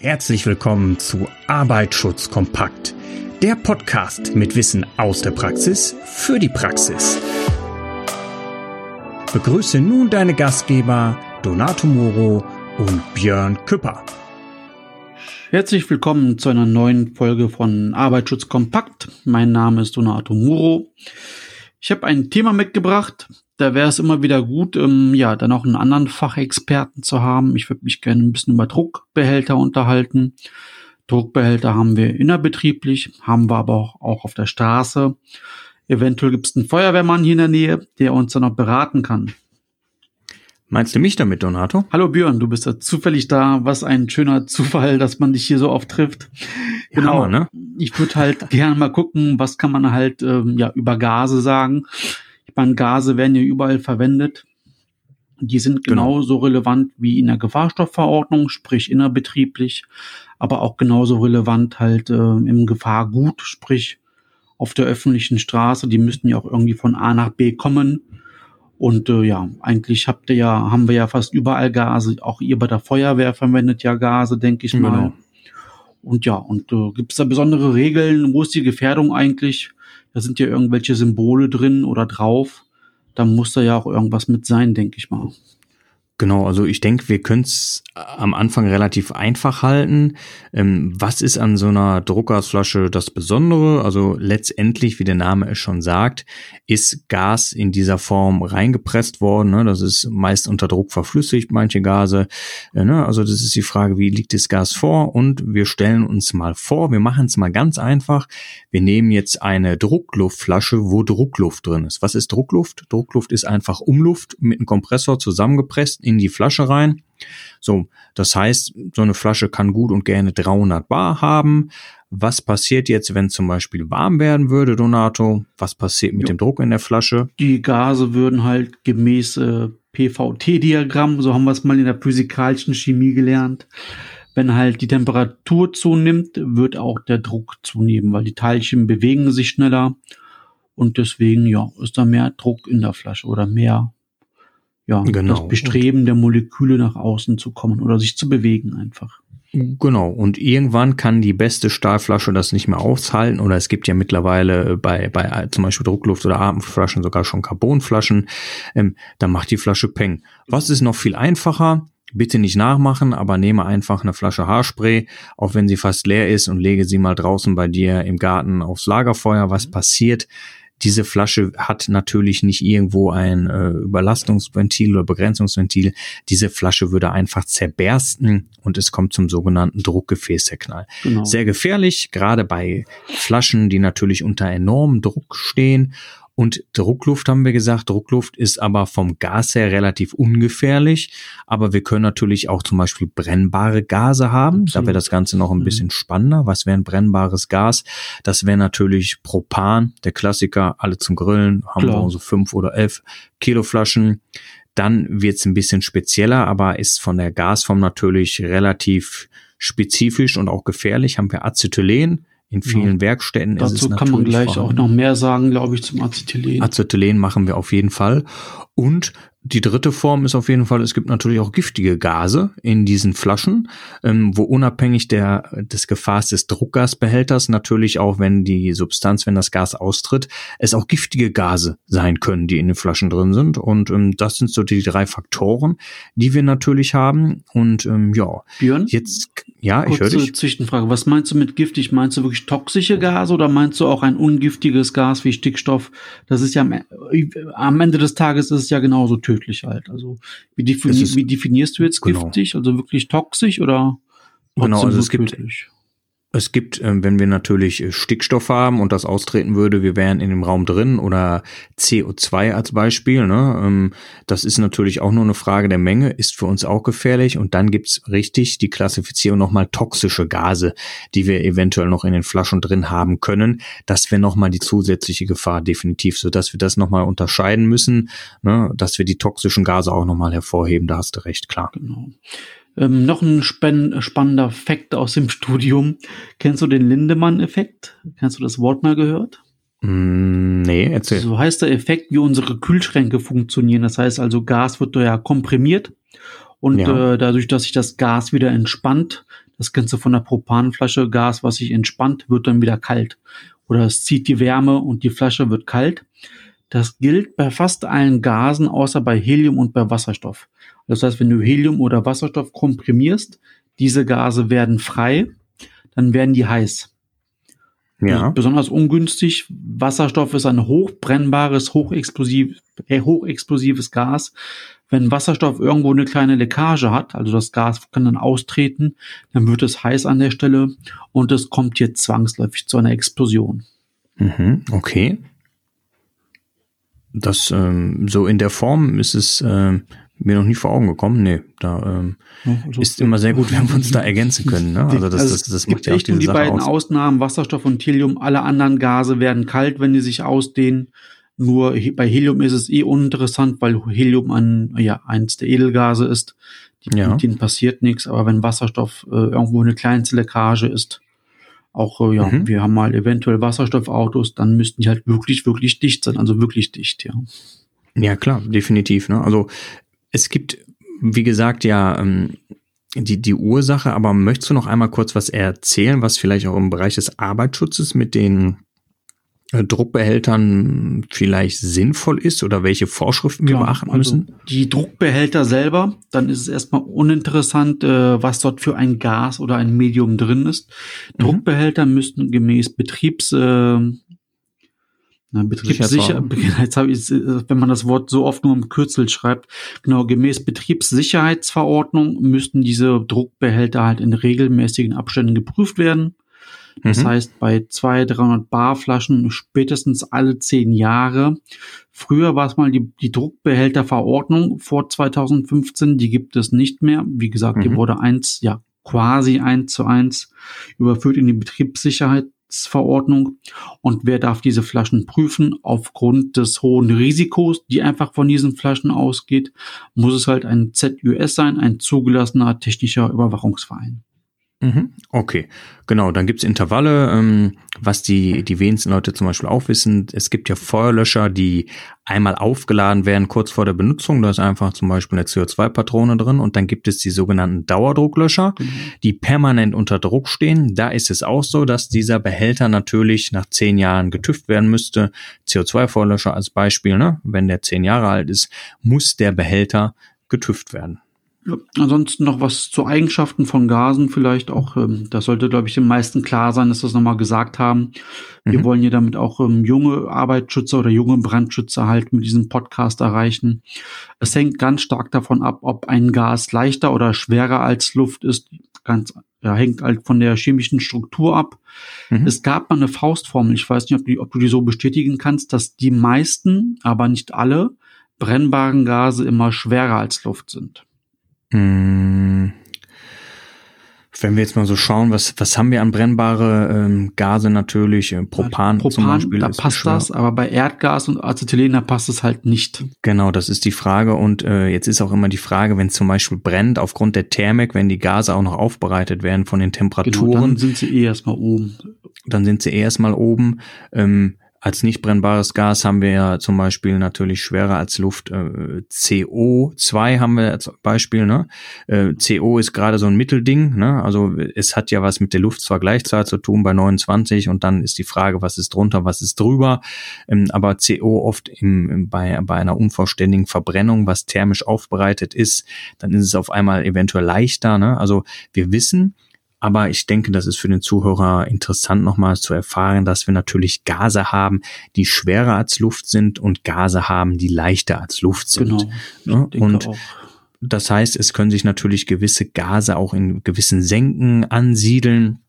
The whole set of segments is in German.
Herzlich willkommen zu Arbeitsschutz kompakt, der Podcast mit Wissen aus der Praxis für die Praxis. Begrüße nun deine Gastgeber Donato Moro und Björn Küpper. Herzlich willkommen zu einer neuen Folge von Arbeitsschutz kompakt. Mein Name ist Donato Muro. Ich habe ein Thema mitgebracht, da wäre es immer wieder gut, ähm, ja, dann auch einen anderen Fachexperten zu haben. Ich würde mich gerne ein bisschen über Druckbehälter unterhalten. Druckbehälter haben wir innerbetrieblich, haben wir aber auch, auch auf der Straße. Eventuell gibt es einen Feuerwehrmann hier in der Nähe, der uns dann auch beraten kann. Meinst du mich damit, Donato? Hallo Björn, du bist ja zufällig da. Was ein schöner Zufall, dass man dich hier so oft trifft. Genau. Hammer, ne? Ich würde halt gerne mal gucken, was kann man halt ähm, ja über Gase sagen. Ich meine, Gase werden ja überall verwendet. Die sind genau. genauso relevant wie in der Gefahrstoffverordnung, sprich innerbetrieblich, aber auch genauso relevant halt äh, im Gefahrgut, sprich auf der öffentlichen Straße. Die müssten ja auch irgendwie von A nach B kommen. Und äh, ja, eigentlich habt ihr ja, haben wir ja fast überall Gase. Auch ihr bei der Feuerwehr verwendet ja Gase, denke ich mal. Genau. Und ja, und äh, gibt es da besondere Regeln? Wo ist die Gefährdung eigentlich? da sind ja irgendwelche Symbole drin oder drauf. Da muss da ja auch irgendwas mit sein, denke ich mal. Genau, also ich denke, wir können es am Anfang relativ einfach halten. Ähm, was ist an so einer Druckgasflasche das Besondere? Also letztendlich, wie der Name es schon sagt, ist Gas in dieser Form reingepresst worden. Ne? Das ist meist unter Druck verflüssigt, manche Gase. Äh, ne? Also das ist die Frage, wie liegt das Gas vor? Und wir stellen uns mal vor, wir machen es mal ganz einfach. Wir nehmen jetzt eine Druckluftflasche, wo Druckluft drin ist. Was ist Druckluft? Druckluft ist einfach Umluft mit einem Kompressor zusammengepresst in die Flasche rein. So, das heißt, so eine Flasche kann gut und gerne 300 Bar haben. Was passiert jetzt, wenn zum Beispiel warm werden würde, Donato? Was passiert mit jo. dem Druck in der Flasche? Die Gase würden halt gemäß äh, PVT-Diagramm, so haben wir es mal in der physikalischen Chemie gelernt, wenn halt die Temperatur zunimmt, wird auch der Druck zunehmen, weil die Teilchen bewegen sich schneller und deswegen ja ist da mehr Druck in der Flasche oder mehr ja, genau. das Bestreben der Moleküle nach außen zu kommen oder sich zu bewegen einfach. Genau, und irgendwann kann die beste Stahlflasche das nicht mehr aushalten oder es gibt ja mittlerweile bei, bei zum Beispiel Druckluft- oder Atemflaschen sogar schon Carbonflaschen, ähm, dann macht die Flasche Peng. Was ist noch viel einfacher? Bitte nicht nachmachen, aber nehme einfach eine Flasche Haarspray, auch wenn sie fast leer ist und lege sie mal draußen bei dir im Garten aufs Lagerfeuer. Was passiert? Diese Flasche hat natürlich nicht irgendwo ein äh, Überlastungsventil oder Begrenzungsventil. Diese Flasche würde einfach zerbersten und es kommt zum sogenannten Druckgefäßzerknall. Genau. Sehr gefährlich, gerade bei Flaschen, die natürlich unter enormem Druck stehen und Druckluft haben wir gesagt. Druckluft ist aber vom Gas her relativ ungefährlich. Aber wir können natürlich auch zum Beispiel brennbare Gase haben. Absolut. Da wäre das Ganze noch ein mhm. bisschen spannender. Was wäre ein brennbares Gas? Das wäre natürlich Propan, der Klassiker, alle zum Grillen, haben Klar. wir so fünf oder elf Kilo Flaschen. Dann wird es ein bisschen spezieller, aber ist von der Gasform natürlich relativ spezifisch und auch gefährlich. Haben wir Acetylen, in vielen ja. Werkstätten Dazu ist es natürlich kann man gleich vorhanden. auch noch mehr sagen, glaube ich, zum Acetylen. Acetylen machen wir auf jeden Fall. Und die dritte Form ist auf jeden Fall, es gibt natürlich auch giftige Gase in diesen Flaschen, ähm, wo unabhängig der, des Gefahrs des Druckgasbehälters natürlich auch, wenn die Substanz, wenn das Gas austritt, es auch giftige Gase sein können, die in den Flaschen drin sind. Und ähm, das sind so die drei Faktoren, die wir natürlich haben. Und ähm, ja, Björn, jetzt, ja, ich höre dich. Zwischenfrage, was meinst du mit giftig? Meinst du wirklich toxische Gase oder meinst du auch ein ungiftiges Gas wie Stickstoff? Das ist ja am, am Ende des Tages ist es ja genauso tödlich tödlich halt. Also wie, defini ist, wie definierst du jetzt genau. giftig? Also wirklich toxisch oder? Genau, also es gibt, tödlich? Es gibt, ähm, wenn wir natürlich äh, Stickstoff haben und das austreten würde, wir wären in dem Raum drin oder CO2 als Beispiel. Ne? Ähm, das ist natürlich auch nur eine Frage der Menge, ist für uns auch gefährlich. Und dann gibt's richtig die Klassifizierung nochmal toxische Gase, die wir eventuell noch in den Flaschen drin haben können. Das wäre nochmal die zusätzliche Gefahr definitiv, so dass wir das nochmal unterscheiden müssen, ne? dass wir die toxischen Gase auch nochmal hervorheben. Da hast du recht, klar. Genau. Ähm, noch ein spannender Fakt aus dem Studium. Kennst du den Lindemann-Effekt? Kennst du das Wort mal gehört? Mm, nee, erzähl. So heißt der Effekt, wie unsere Kühlschränke funktionieren. Das heißt also, Gas wird ja komprimiert und ja. Äh, dadurch, dass sich das Gas wieder entspannt, Das Ganze von der Propanflasche, Gas, was sich entspannt, wird dann wieder kalt. Oder es zieht die Wärme und die Flasche wird kalt. Das gilt bei fast allen Gasen, außer bei Helium und bei Wasserstoff. Das heißt, wenn du Helium oder Wasserstoff komprimierst, diese Gase werden frei, dann werden die heiß. Ja. Besonders ungünstig. Wasserstoff ist ein hochbrennbares, hochexplosiv, äh, hochexplosives Gas. Wenn Wasserstoff irgendwo eine kleine Leckage hat, also das Gas kann dann austreten, dann wird es heiß an der Stelle und es kommt jetzt zwangsläufig zu einer Explosion. Mhm, okay. Das ähm, so in der Form ist es ähm, mir noch nie vor Augen gekommen. Nee, da ähm, also, ist immer sehr gut, wenn wir uns da ergänzen können. Ne? Also das, also das, das macht ja echt nur die Sache beiden aus. Ausnahmen, Wasserstoff und Helium. Alle anderen Gase werden kalt, wenn die sich ausdehnen. Nur bei Helium ist es eh uninteressant, weil Helium ein, ja, eins der Edelgase ist. Die, ja. Mit denen passiert nichts. Aber wenn Wasserstoff äh, irgendwo eine kleinste Leckage ist, auch, äh, ja, mhm. wir haben mal eventuell Wasserstoffautos, dann müssten die halt wirklich, wirklich dicht sein. Also wirklich dicht, ja. Ja, klar, definitiv. Ne? Also es gibt, wie gesagt, ja, ähm, die, die Ursache, aber möchtest du noch einmal kurz was erzählen, was vielleicht auch im Bereich des Arbeitsschutzes mit den Druckbehältern vielleicht sinnvoll ist oder welche Vorschriften Klar, wir beachten also müssen? Die Druckbehälter selber, dann ist es erstmal uninteressant, äh, was dort für ein Gas oder ein Medium drin ist. Mhm. Druckbehälter müssten gemäß Betriebs, äh, na, Betriebssicher, jetzt habe ich, wenn man das Wort so oft nur im Kürzel schreibt, genau, gemäß Betriebssicherheitsverordnung müssten diese Druckbehälter halt in regelmäßigen Abständen geprüft werden. Das mhm. heißt, bei zwei, 300 Bar Flaschen spätestens alle zehn Jahre. Früher war es mal die, die Druckbehälterverordnung vor 2015, die gibt es nicht mehr. Wie gesagt, mhm. die wurde eins, ja, quasi eins zu eins überführt in die Betriebssicherheit Verordnung. Und wer darf diese Flaschen prüfen? Aufgrund des hohen Risikos, die einfach von diesen Flaschen ausgeht, muss es halt ein ZUS sein, ein zugelassener technischer Überwachungsverein. Mhm. Okay, genau. Dann gibt's Intervalle, ähm, was die, die wenigsten Leute zum Beispiel auch wissen. Es gibt ja Feuerlöscher, die einmal aufgeladen werden kurz vor der Benutzung. Da ist einfach zum Beispiel eine CO2-Patrone drin. Und dann gibt es die sogenannten Dauerdrucklöscher, mhm. die permanent unter Druck stehen. Da ist es auch so, dass dieser Behälter natürlich nach zehn Jahren getüft werden müsste. CO2-Feuerlöscher als Beispiel, ne? wenn der zehn Jahre alt ist, muss der Behälter getüft werden. Ja, ansonsten noch was zu Eigenschaften von Gasen vielleicht auch. Ähm, das sollte, glaube ich, den meisten klar sein, dass wir es nochmal gesagt haben. Wir mhm. wollen hier damit auch ähm, junge Arbeitsschützer oder junge Brandschützer halt mit diesem Podcast erreichen. Es hängt ganz stark davon ab, ob ein Gas leichter oder schwerer als Luft ist. Ganz ja, hängt halt von der chemischen Struktur ab. Mhm. Es gab mal eine Faustformel, ich weiß nicht, ob, die, ob du die so bestätigen kannst, dass die meisten, aber nicht alle, brennbaren Gase immer schwerer als Luft sind. Hm. Wenn wir jetzt mal so schauen, was, was haben wir an brennbare ähm, Gase natürlich? Äh, Propan, Propan zum Beispiel. Da passt das, aber bei Erdgas und Acetylen, da passt es halt nicht. Genau, das ist die Frage. Und äh, jetzt ist auch immer die Frage, wenn es zum Beispiel brennt, aufgrund der Thermik, wenn die Gase auch noch aufbereitet werden von den Temperaturen. Genau, dann sind sie eh erstmal oben. Dann sind sie eh erstmal oben. Ähm, als nicht brennbares Gas haben wir ja zum Beispiel natürlich schwerer als Luft. Äh, CO2 haben wir als Beispiel. Ne? Äh, CO ist gerade so ein Mittelding. Ne? Also es hat ja was mit der Luftvergleichszahl zu tun bei 29 und dann ist die Frage, was ist drunter, was ist drüber. Ähm, aber CO oft im, im, bei, bei einer unvollständigen Verbrennung, was thermisch aufbereitet ist, dann ist es auf einmal eventuell leichter. Ne? Also wir wissen, aber ich denke, das ist für den Zuhörer interessant nochmal zu erfahren, dass wir natürlich Gase haben, die schwerer als Luft sind und Gase haben, die leichter als Luft sind. Genau. Ne? Und auch. das heißt, es können sich natürlich gewisse Gase auch in gewissen Senken ansiedeln.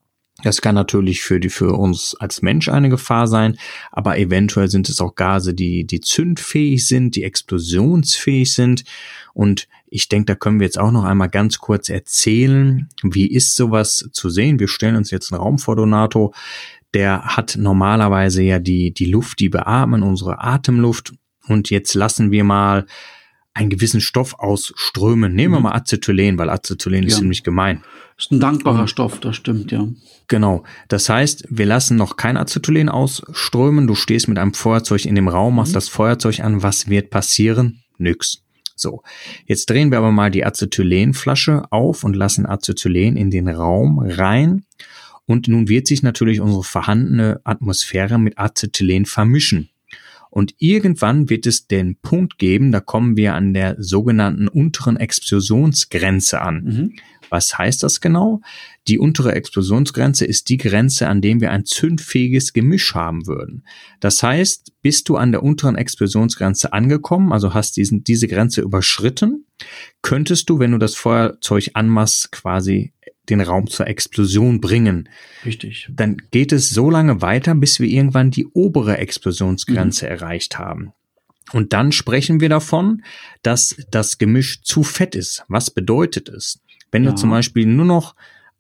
Das kann natürlich für die, für uns als Mensch eine Gefahr sein, aber eventuell sind es auch Gase, die, die zündfähig sind, die explosionsfähig sind. Und ich denke, da können wir jetzt auch noch einmal ganz kurz erzählen, wie ist sowas zu sehen. Wir stellen uns jetzt einen Raum vor, Donato. Der hat normalerweise ja die, die Luft, die beatmen, unsere Atemluft. Und jetzt lassen wir mal einen gewissen Stoff ausströmen. Nehmen wir mhm. mal Acetylen, weil Acetylen ja. ist ziemlich gemein. Ist ein dankbarer Stoff, das stimmt, ja. Genau. Das heißt, wir lassen noch kein Acetylen ausströmen. Du stehst mit einem Feuerzeug in dem Raum, machst mhm. das Feuerzeug an. Was wird passieren? Nix. So, jetzt drehen wir aber mal die Acetylenflasche auf und lassen Acetylen in den Raum rein. Und nun wird sich natürlich unsere vorhandene Atmosphäre mit Acetylen vermischen. Und irgendwann wird es den Punkt geben, da kommen wir an der sogenannten unteren Explosionsgrenze an. Mhm. Was heißt das genau? Die untere Explosionsgrenze ist die Grenze, an dem wir ein zündfähiges Gemisch haben würden. Das heißt, bist du an der unteren Explosionsgrenze angekommen, also hast diesen, diese Grenze überschritten, könntest du, wenn du das Feuerzeug anmachst, quasi den Raum zur Explosion bringen. Richtig. Dann geht es so lange weiter, bis wir irgendwann die obere Explosionsgrenze mhm. erreicht haben. Und dann sprechen wir davon, dass das Gemisch zu fett ist. Was bedeutet es? Wenn ja. du zum Beispiel nur noch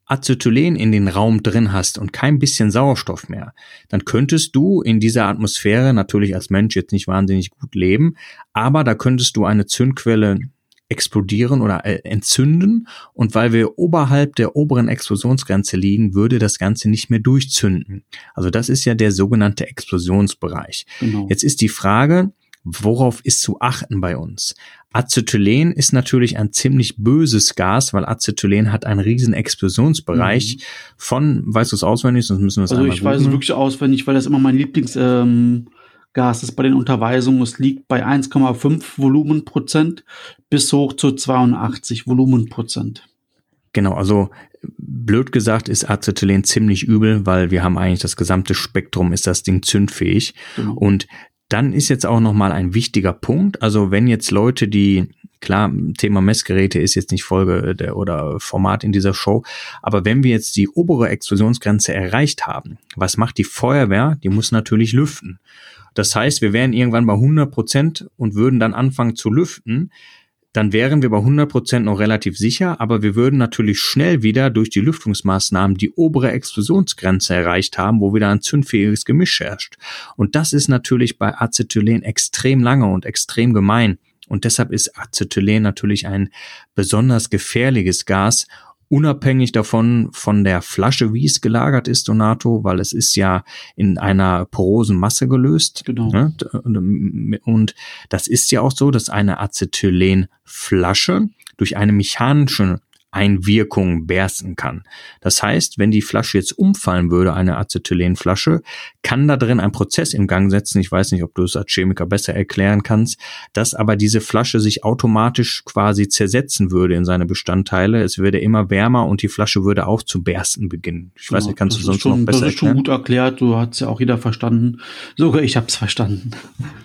Acetylen in den Raum drin hast und kein bisschen Sauerstoff mehr, dann könntest du in dieser Atmosphäre natürlich als Mensch jetzt nicht wahnsinnig gut leben, aber da könntest du eine Zündquelle explodieren oder äh, entzünden und weil wir oberhalb der oberen Explosionsgrenze liegen, würde das Ganze nicht mehr durchzünden. Also das ist ja der sogenannte Explosionsbereich. Genau. Jetzt ist die Frage, worauf ist zu achten bei uns? Acetylen ist natürlich ein ziemlich böses Gas, weil Acetylen hat einen riesen Explosionsbereich mhm. von, weißt du es auswendig, sonst müssen wir es Also ich weiß es wirklich auswendig, weil das immer mein Lieblings ähm, Gas ist bei den Unterweisungen. Es liegt bei 1,5 Volumenprozent bis hoch zu 82 Volumenprozent. Genau, also blöd gesagt ist Acetylen ziemlich übel, weil wir haben eigentlich das gesamte Spektrum, ist das Ding zündfähig. Mhm. Und dann ist jetzt auch nochmal ein wichtiger Punkt. Also wenn jetzt Leute, die Klar, Thema Messgeräte ist jetzt nicht Folge der, oder Format in dieser Show, aber wenn wir jetzt die obere Explosionsgrenze erreicht haben, was macht die Feuerwehr? Die muss natürlich lüften. Das heißt, wir wären irgendwann bei 100 Prozent und würden dann anfangen zu lüften. Dann wären wir bei 100 Prozent noch relativ sicher, aber wir würden natürlich schnell wieder durch die Lüftungsmaßnahmen die obere Explosionsgrenze erreicht haben, wo wieder ein zündfähiges Gemisch herrscht. Und das ist natürlich bei Acetylen extrem lange und extrem gemein. Und deshalb ist Acetylen natürlich ein besonders gefährliches Gas unabhängig davon von der Flasche, wie es gelagert ist, Donato, weil es ist ja in einer porosen Masse gelöst. Genau. Ne? Und das ist ja auch so, dass eine Acetylenflasche durch eine mechanische Einwirkung bersten kann. Das heißt, wenn die Flasche jetzt umfallen würde, eine Acetylenflasche, kann da drin ein Prozess in Gang setzen. Ich weiß nicht, ob du es als Chemiker besser erklären kannst, dass aber diese Flasche sich automatisch quasi zersetzen würde in seine Bestandteile. Es würde immer wärmer und die Flasche würde auch zu bersten beginnen. Ich weiß ja, nicht, kannst du sonst schon, noch besser Das ist erklären? schon gut erklärt. Du hast ja auch jeder verstanden. Sogar ich habe es verstanden.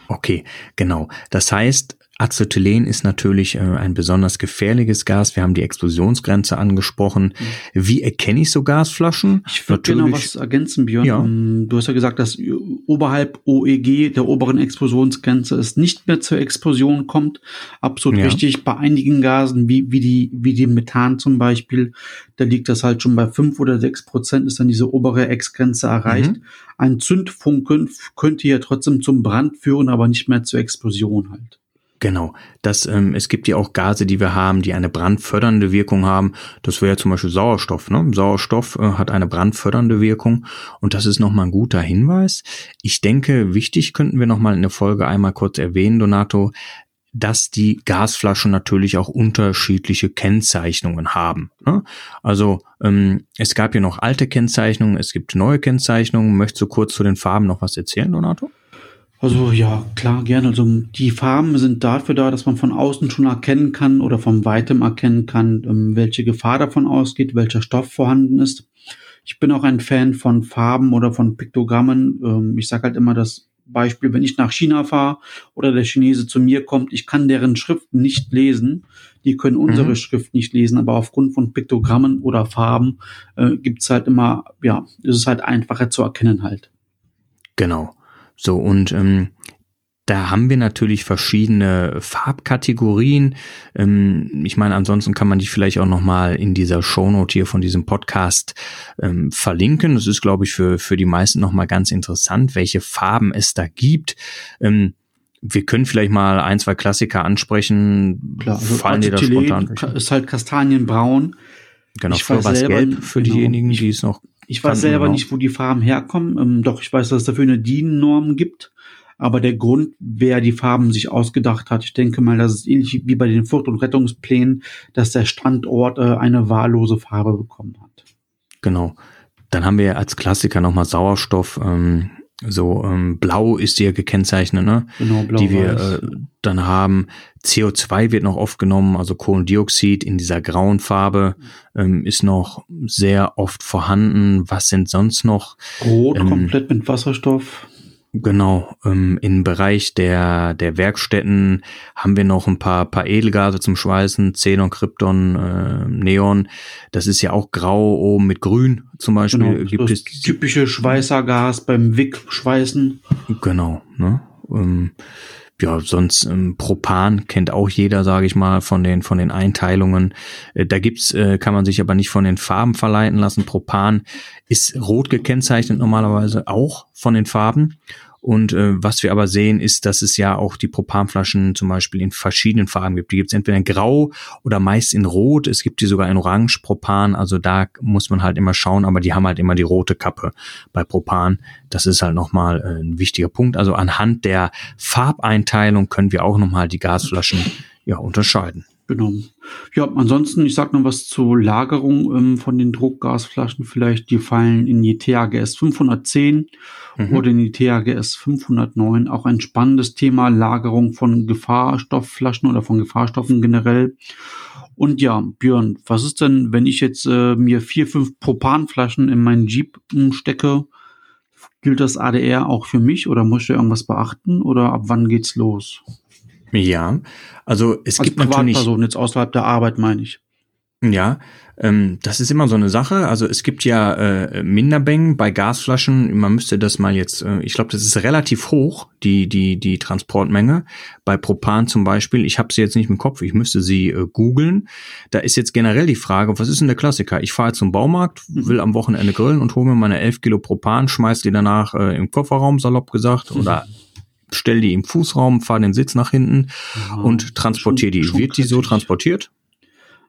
Okay, genau. Das heißt, Acetylen ist natürlich äh, ein besonders gefährliches Gas. Wir haben die Explosionsgrenze angesprochen. Mhm. Wie erkenne ich so Gasflaschen? Ich würde gerne noch was ergänzen, Björn. Ja. Ähm, du hast ja gesagt, dass oberhalb OEG, der oberen Explosionsgrenze, es nicht mehr zur Explosion kommt. Absolut ja. richtig. Bei einigen Gasen, wie, wie, die, wie die Methan zum Beispiel, da liegt das halt schon bei fünf oder sechs Prozent, ist dann diese obere Ex-Grenze erreicht. Mhm. Ein Zündfunken könnte ja trotzdem zum Brand führen, aber nicht mehr zur Explosion halt. Genau. Das, ähm, es gibt ja auch Gase, die wir haben, die eine brandfördernde Wirkung haben. Das wäre ja zum Beispiel Sauerstoff. Ne? Sauerstoff äh, hat eine brandfördernde Wirkung und das ist nochmal ein guter Hinweis. Ich denke, wichtig könnten wir nochmal in der Folge einmal kurz erwähnen, Donato, dass die Gasflaschen natürlich auch unterschiedliche Kennzeichnungen haben. Ne? Also ähm, es gab ja noch alte Kennzeichnungen, es gibt neue Kennzeichnungen. Möchtest du kurz zu den Farben noch was erzählen, Donato? Also ja, klar, gerne. Also die Farben sind dafür da, dass man von außen schon erkennen kann oder von weitem erkennen kann, ähm, welche Gefahr davon ausgeht, welcher Stoff vorhanden ist. Ich bin auch ein Fan von Farben oder von Piktogrammen. Ähm, ich sage halt immer das Beispiel, wenn ich nach China fahre oder der Chinese zu mir kommt, ich kann deren Schrift nicht lesen. Die können unsere mhm. Schrift nicht lesen, aber aufgrund von Piktogrammen oder Farben äh, gibt's halt immer, ja, ist es halt einfacher zu erkennen halt. Genau. So, und ähm, da haben wir natürlich verschiedene Farbkategorien. Ähm, ich meine, ansonsten kann man die vielleicht auch nochmal in dieser Shownote hier von diesem Podcast ähm, verlinken. Das ist, glaube ich, für, für die meisten nochmal ganz interessant, welche Farben es da gibt. Ähm, wir können vielleicht mal ein, zwei Klassiker ansprechen. Klar, also Fallen dir da spontan? Ist halt Kastanienbraun. Genau, ich früher war es gelb für genau, diejenigen, die es noch ich weiß selber nicht, wo die Farben herkommen. Ähm, doch, ich weiß, dass es dafür eine DIN-Norm gibt. Aber der Grund, wer die Farben sich ausgedacht hat, ich denke mal, das ist ähnlich wie bei den Flucht- und Rettungsplänen, dass der Standort äh, eine wahllose Farbe bekommen hat. Genau. Dann haben wir als Klassiker nochmal Sauerstoff. Ähm, so ähm, blau ist die ja gekennzeichnet, ne? Genau, blau die wir äh, dann haben. CO2 wird noch oft genommen, also Kohlendioxid in dieser grauen Farbe ähm, ist noch sehr oft vorhanden. Was sind sonst noch? Rot ähm, komplett mit Wasserstoff. Genau, ähm, im Bereich der, der Werkstätten haben wir noch ein paar, paar Edelgase zum Schweißen, Xenon, Krypton, äh, Neon. Das ist ja auch grau oben mit grün zum Beispiel. Genau, gibt es typische Schweißergas beim Wick-Schweißen. Genau, ne? Ähm, ja, sonst ähm, Propan kennt auch jeder, sage ich mal, von den von den Einteilungen. Äh, da gibt's, äh, kann man sich aber nicht von den Farben verleiten lassen. Propan ist rot gekennzeichnet normalerweise auch von den Farben und äh, was wir aber sehen, ist, dass es ja auch die Propanflaschen zum Beispiel in verschiedenen Farben gibt. Die gibt es entweder in Grau oder meist in Rot. Es gibt die sogar in Orange Propan. Also da muss man halt immer schauen, aber die haben halt immer die rote Kappe bei Propan. Das ist halt nochmal äh, ein wichtiger Punkt. Also anhand der Farbeinteilung können wir auch nochmal die Gasflaschen ja unterscheiden. Genau. Ja, ansonsten, ich sag noch was zur Lagerung ähm, von den Druckgasflaschen vielleicht. Die fallen in die THGS 510 mhm. oder in die THGS 509. Auch ein spannendes Thema Lagerung von Gefahrstoffflaschen oder von Gefahrstoffen generell. Und ja, Björn, was ist denn, wenn ich jetzt äh, mir vier, fünf Propanflaschen in meinen Jeep stecke? Gilt das ADR auch für mich oder muss ich irgendwas beachten oder ab wann geht's los? Ja, also es Als gibt natürlich jetzt außerhalb der Arbeit meine ich. Ja, ähm, das ist immer so eine Sache. Also es gibt ja äh, Mindermengen bei Gasflaschen. Man müsste das mal jetzt, äh, ich glaube, das ist relativ hoch, die, die, die Transportmenge. Bei Propan zum Beispiel, ich habe sie jetzt nicht im Kopf, ich müsste sie äh, googeln. Da ist jetzt generell die Frage, was ist denn der Klassiker? Ich fahre zum Baumarkt, will am Wochenende grillen und hole mir meine 11 Kilo Propan, schmeiß die danach äh, im Kofferraum, salopp gesagt, oder stell die im Fußraum, fahr den Sitz nach hinten ja, und transportiere die. Schon Wird die so transportiert?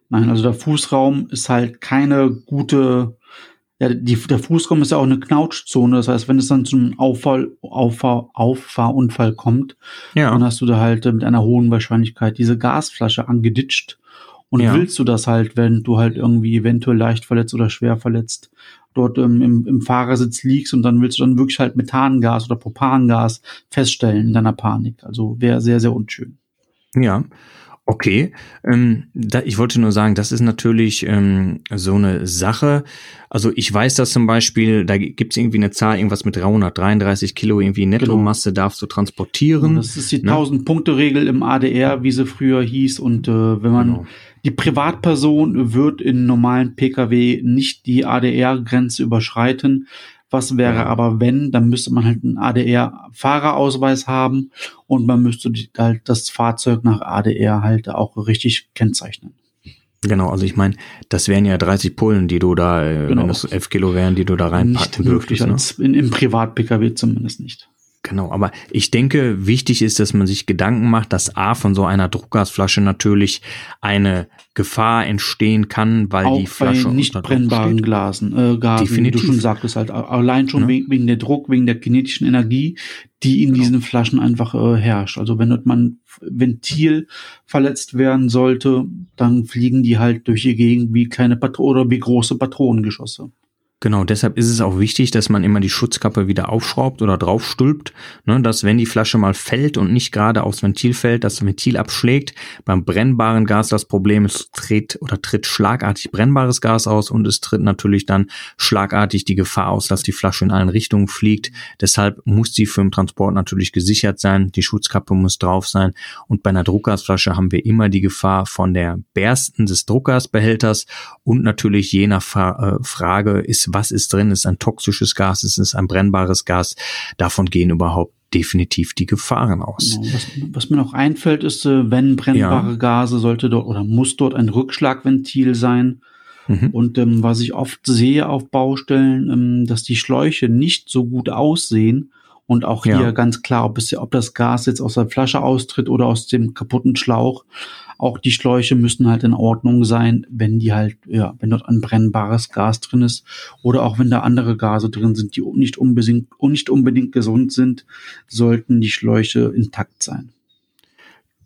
Nein, also der Fußraum ist halt keine gute, ja, die, der Fußraum ist ja auch eine Knautschzone. Das heißt, wenn es dann zum Auffall, Auffahr, Auffahrunfall kommt, ja. dann hast du da halt mit einer hohen Wahrscheinlichkeit diese Gasflasche angeditscht. Und ja. willst du das halt, wenn du halt irgendwie eventuell leicht verletzt oder schwer verletzt dort ähm, im, im Fahrersitz liegst und dann willst du dann wirklich halt Methangas oder Propangas feststellen in deiner Panik. Also wäre sehr, sehr unschön. Ja. Okay, ähm, da, ich wollte nur sagen, das ist natürlich ähm, so eine Sache. Also ich weiß dass zum Beispiel, da gibt es irgendwie eine Zahl, irgendwas mit 333 Kilo irgendwie Nettomasse genau. darfst du transportieren. das ist die ne? 1000-Punkte-Regel im ADR, wie sie früher hieß. Und äh, wenn man genau. Die Privatperson wird in normalen Pkw nicht die ADR-Grenze überschreiten. Was wäre aber, wenn, dann müsste man halt einen ADR-Fahrerausweis haben und man müsste halt das Fahrzeug nach ADR halt auch richtig kennzeichnen. Genau, also ich meine, das wären ja 30 Pullen, die du da, äh, genau. wenn das 11 Kilo wären, die du da reinpacken nicht möglich, dürftest. Ne? In, Im Privat-Pkw zumindest nicht. Genau, aber ich denke, wichtig ist, dass man sich Gedanken macht, dass A von so einer Druckgasflasche natürlich eine Gefahr entstehen kann, weil Auch die Flasche bei nicht brennbaren Glasen, äh, Gasen, Definitiv. wie du schon sagtest, halt allein schon ja. wegen, der Druck, wegen der kinetischen Energie, die in genau. diesen Flaschen einfach äh, herrscht. Also wenn man Ventil verletzt werden sollte, dann fliegen die halt durch die Gegend wie kleine Patronen oder wie große Patronengeschosse. Genau, deshalb ist es auch wichtig, dass man immer die Schutzkappe wieder aufschraubt oder draufstülpt, ne, dass wenn die Flasche mal fällt und nicht gerade aufs Ventil fällt, das Ventil abschlägt. Beim brennbaren Gas das Problem ist, tritt oder tritt schlagartig brennbares Gas aus und es tritt natürlich dann schlagartig die Gefahr aus, dass die Flasche in allen Richtungen fliegt. Deshalb muss sie für den Transport natürlich gesichert sein, die Schutzkappe muss drauf sein und bei einer Druckgasflasche haben wir immer die Gefahr von der Bersten des Druckgasbehälters und natürlich je nach Fra äh, Frage ist was ist drin, ist ein toxisches Gas, ist es ein brennbares Gas. Davon gehen überhaupt definitiv die Gefahren aus. Genau. Was, was, mir noch einfällt, ist, äh, wenn brennbare ja. Gase sollte dort oder muss dort ein Rückschlagventil sein. Mhm. Und ähm, was ich oft sehe auf Baustellen, ähm, dass die Schläuche nicht so gut aussehen Und auch hier ja. ganz klar, ob, es, ob das Gas jetzt aus der Flasche austritt oder aus dem kaputten Schlauch. Auch die Schläuche müssen halt in Ordnung sein, wenn die halt, ja, wenn dort ein brennbares Gas drin ist oder auch wenn da andere Gase drin sind, die nicht unbedingt, nicht unbedingt gesund sind, sollten die Schläuche intakt sein.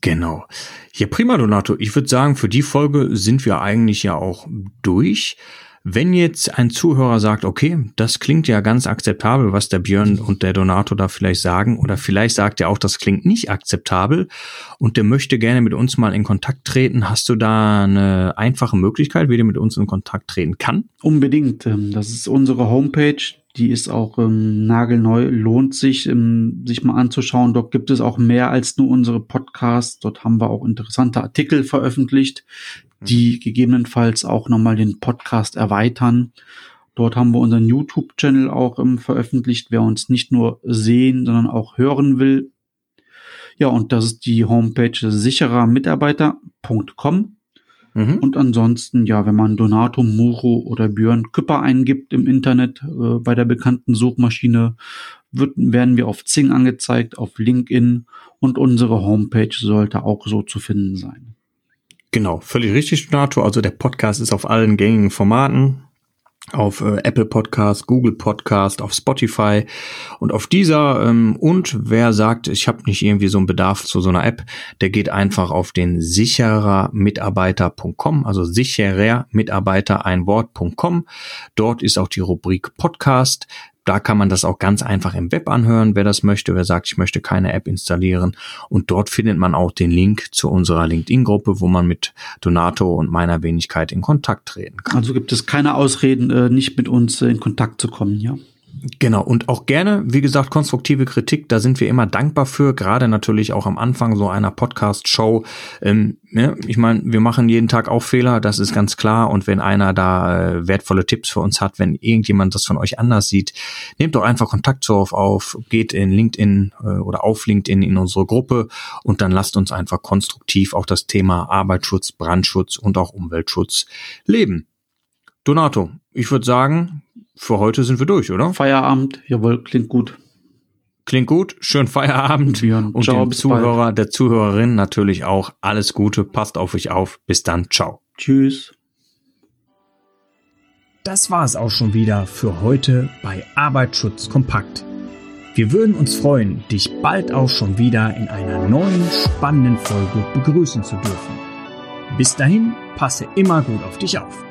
Genau. Ja, prima, Donato. Ich würde sagen, für die Folge sind wir eigentlich ja auch durch. Wenn jetzt ein Zuhörer sagt, okay, das klingt ja ganz akzeptabel, was der Björn und der Donato da vielleicht sagen, oder vielleicht sagt er auch, das klingt nicht akzeptabel und der möchte gerne mit uns mal in Kontakt treten, hast du da eine einfache Möglichkeit, wie der mit uns in Kontakt treten kann? Unbedingt. Ähm, das ist unsere Homepage. Die ist auch ähm, nagelneu, lohnt sich, ähm, sich mal anzuschauen. Dort gibt es auch mehr als nur unsere Podcasts. Dort haben wir auch interessante Artikel veröffentlicht, die mhm. gegebenenfalls auch nochmal den Podcast erweitern. Dort haben wir unseren YouTube-Channel auch ähm, veröffentlicht, wer uns nicht nur sehen, sondern auch hören will. Ja, und das ist die Homepage sicherermitarbeiter.com. Mhm. Und ansonsten, ja, wenn man Donato, Muro oder Björn Küpper eingibt im Internet äh, bei der bekannten Suchmaschine, wird, werden wir auf Zing angezeigt, auf LinkedIn und unsere Homepage sollte auch so zu finden sein. Genau, völlig richtig, Donato. Also der Podcast ist auf allen gängigen Formaten auf äh, Apple Podcast, Google Podcast, auf Spotify und auf dieser ähm, und wer sagt, ich habe nicht irgendwie so einen Bedarf zu so einer App, der geht einfach auf den sicherermitarbeiter.com, also sicherer Mitarbeiter ein Wort.com. Dort ist auch die Rubrik Podcast. Da kann man das auch ganz einfach im Web anhören, wer das möchte, wer sagt, ich möchte keine App installieren. Und dort findet man auch den Link zu unserer LinkedIn-Gruppe, wo man mit Donato und meiner Wenigkeit in Kontakt treten kann. Also gibt es keine Ausreden, äh, nicht mit uns in Kontakt zu kommen, ja. Genau, und auch gerne, wie gesagt, konstruktive Kritik, da sind wir immer dankbar für, gerade natürlich auch am Anfang so einer Podcast-Show. Ähm, ne? Ich meine, wir machen jeden Tag auch Fehler, das ist ganz klar. Und wenn einer da äh, wertvolle Tipps für uns hat, wenn irgendjemand das von euch anders sieht, nehmt doch einfach Kontakt zu auf, auf geht in LinkedIn äh, oder auf LinkedIn in unsere Gruppe und dann lasst uns einfach konstruktiv auch das Thema Arbeitsschutz, Brandschutz und auch Umweltschutz leben. Donato, ich würde sagen, für heute sind wir durch, oder? Feierabend, jawohl, klingt gut. Klingt gut, schön Feierabend Björn, und ciao, dem Zuhörer, bald. der Zuhörerin natürlich auch alles Gute, passt auf euch auf, bis dann, ciao. Tschüss. Das war es auch schon wieder für heute bei Arbeitsschutz kompakt. Wir würden uns freuen, dich bald auch schon wieder in einer neuen spannenden Folge begrüßen zu dürfen. Bis dahin, passe immer gut auf dich auf.